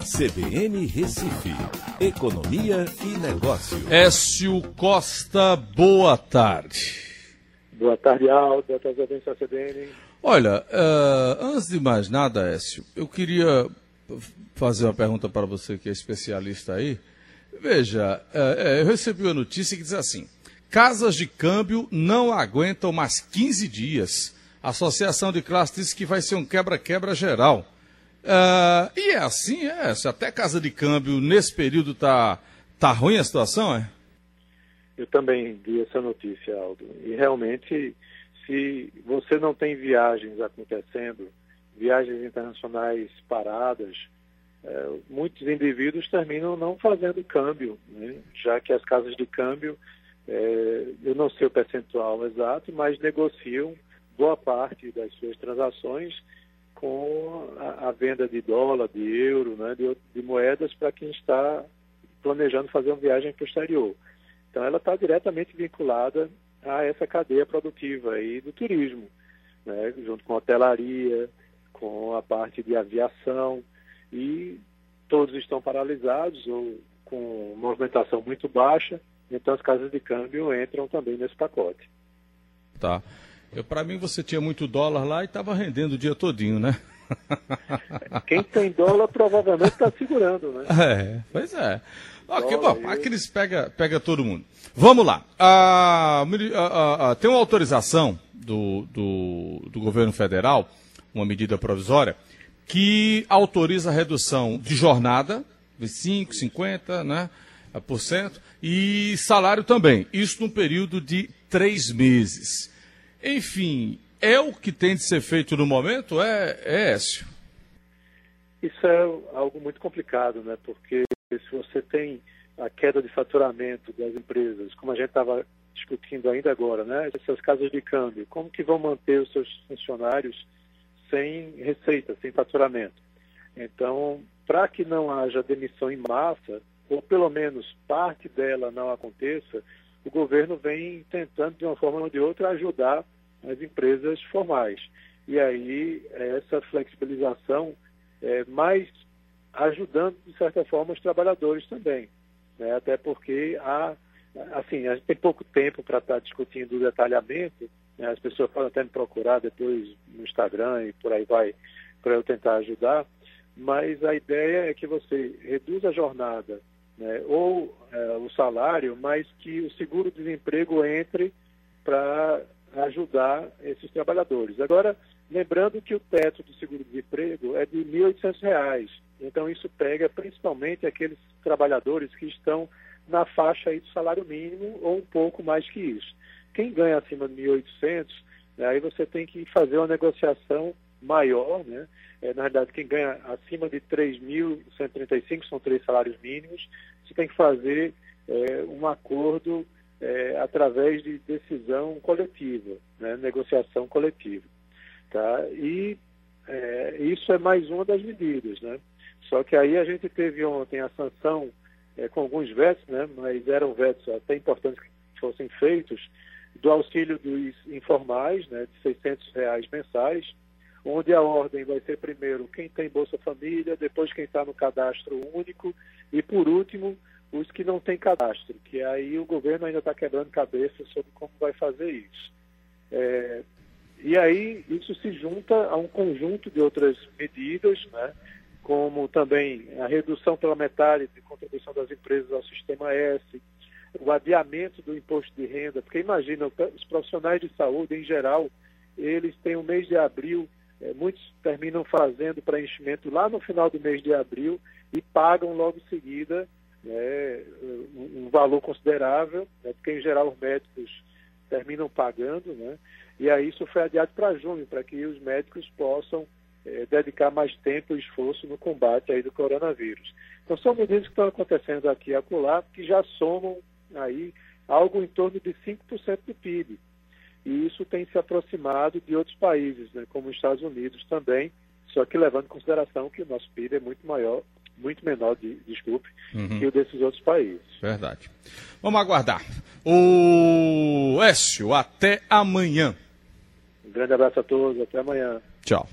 CBN Recife, Economia e Negócio. Écio Costa, boa tarde. Boa tarde, Aldo. Boa tarde, audiência CBN. Olha, uh, antes de mais nada, Écio, eu queria fazer uma pergunta para você que é especialista aí. Veja, uh, eu recebi uma notícia que diz assim: casas de câmbio não aguentam mais 15 dias. A Associação de Classe disse que vai ser um quebra-quebra geral. Uh, e é assim, é. Se até casa de câmbio nesse período tá, tá ruim a situação, é? Eu também vi essa notícia, Aldo. E realmente, se você não tem viagens acontecendo, viagens internacionais paradas, é, muitos indivíduos terminam não fazendo câmbio, né? já que as casas de câmbio, é, eu não sei o percentual exato, mas negociam boa parte das suas transações com a, a venda de dólar, de euro, né, de, de moedas para quem está planejando fazer uma viagem para o exterior. Então, ela está diretamente vinculada a essa cadeia produtiva aí do turismo, né, junto com a hotelaria, com a parte de aviação, e todos estão paralisados ou com movimentação muito baixa, então as casas de câmbio entram também nesse pacote. Tá. Para mim, você tinha muito dólar lá e estava rendendo o dia todinho, né? Quem tem dólar provavelmente está segurando, né? É, pois é. Ok, bom, aqueles pega, pega todo mundo. Vamos lá. Ah, ah, ah, tem uma autorização do, do, do governo federal, uma medida provisória, que autoriza a redução de jornada, de 5, 50, né? Por cento, e salário também. Isso num período de três meses. Enfim, é o que tem de ser feito no momento? É, é Écio? Isso é algo muito complicado, né? Porque se você tem a queda de faturamento das empresas, como a gente estava discutindo ainda agora, né? Essas casas de câmbio, como que vão manter os seus funcionários sem receita, sem faturamento? Então, para que não haja demissão em massa, ou pelo menos parte dela não aconteça, o governo vem tentando, de uma forma ou de outra, ajudar as empresas formais. E aí, essa flexibilização é mais ajudando, de certa forma, os trabalhadores também. Né? Até porque há, assim, a gente tem pouco tempo para estar discutindo o detalhamento, né? as pessoas podem até me procurar depois no Instagram e por aí vai, para eu tentar ajudar, mas a ideia é que você reduza a jornada né, ou é, o salário, mas que o seguro-desemprego entre para ajudar esses trabalhadores. Agora, lembrando que o teto do seguro-desemprego é de R$ 1.800, então isso pega principalmente aqueles trabalhadores que estão na faixa aí do salário mínimo ou um pouco mais que isso. Quem ganha acima de 1.800, né, aí você tem que fazer uma negociação maior, né? É, na verdade, quem ganha acima de 3.135, são três salários mínimos, você tem que fazer é, um acordo é, através de decisão coletiva, né? negociação coletiva. Tá? E é, isso é mais uma das medidas. Né? Só que aí a gente teve ontem a sanção é, com alguns vetos, né? mas eram vetos até importantes que fossem feitos, do auxílio dos informais, né, de 600 reais mensais, onde a ordem vai ser primeiro quem tem Bolsa Família, depois quem está no cadastro único e, por último, os que não têm cadastro, que aí o governo ainda está quebrando cabeça sobre como vai fazer isso. É, e aí isso se junta a um conjunto de outras medidas, né, como também a redução pela metade de contribuição das empresas ao Sistema S, o adiamento do imposto de renda, porque imagina, os profissionais de saúde, em geral, eles têm o mês de abril é, muitos terminam fazendo preenchimento lá no final do mês de abril e pagam logo em seguida né, um, um, valor considerável, né, porque em geral os médicos terminam pagando, né, e aí isso foi adiado para junho, para que os médicos possam é, dedicar mais tempo e esforço no combate aí do coronavírus. Então são medidas que estão acontecendo aqui e acolá, que já somam aí algo em torno de 5% do PIB e isso tem se aproximado de outros países, né, como os Estados Unidos também, só que levando em consideração que o nosso PIB é muito maior, muito menor, de, desculpe, uhum. que o desses outros países. Verdade. Vamos aguardar. O Écio, até amanhã. Um grande abraço a todos, até amanhã. Tchau.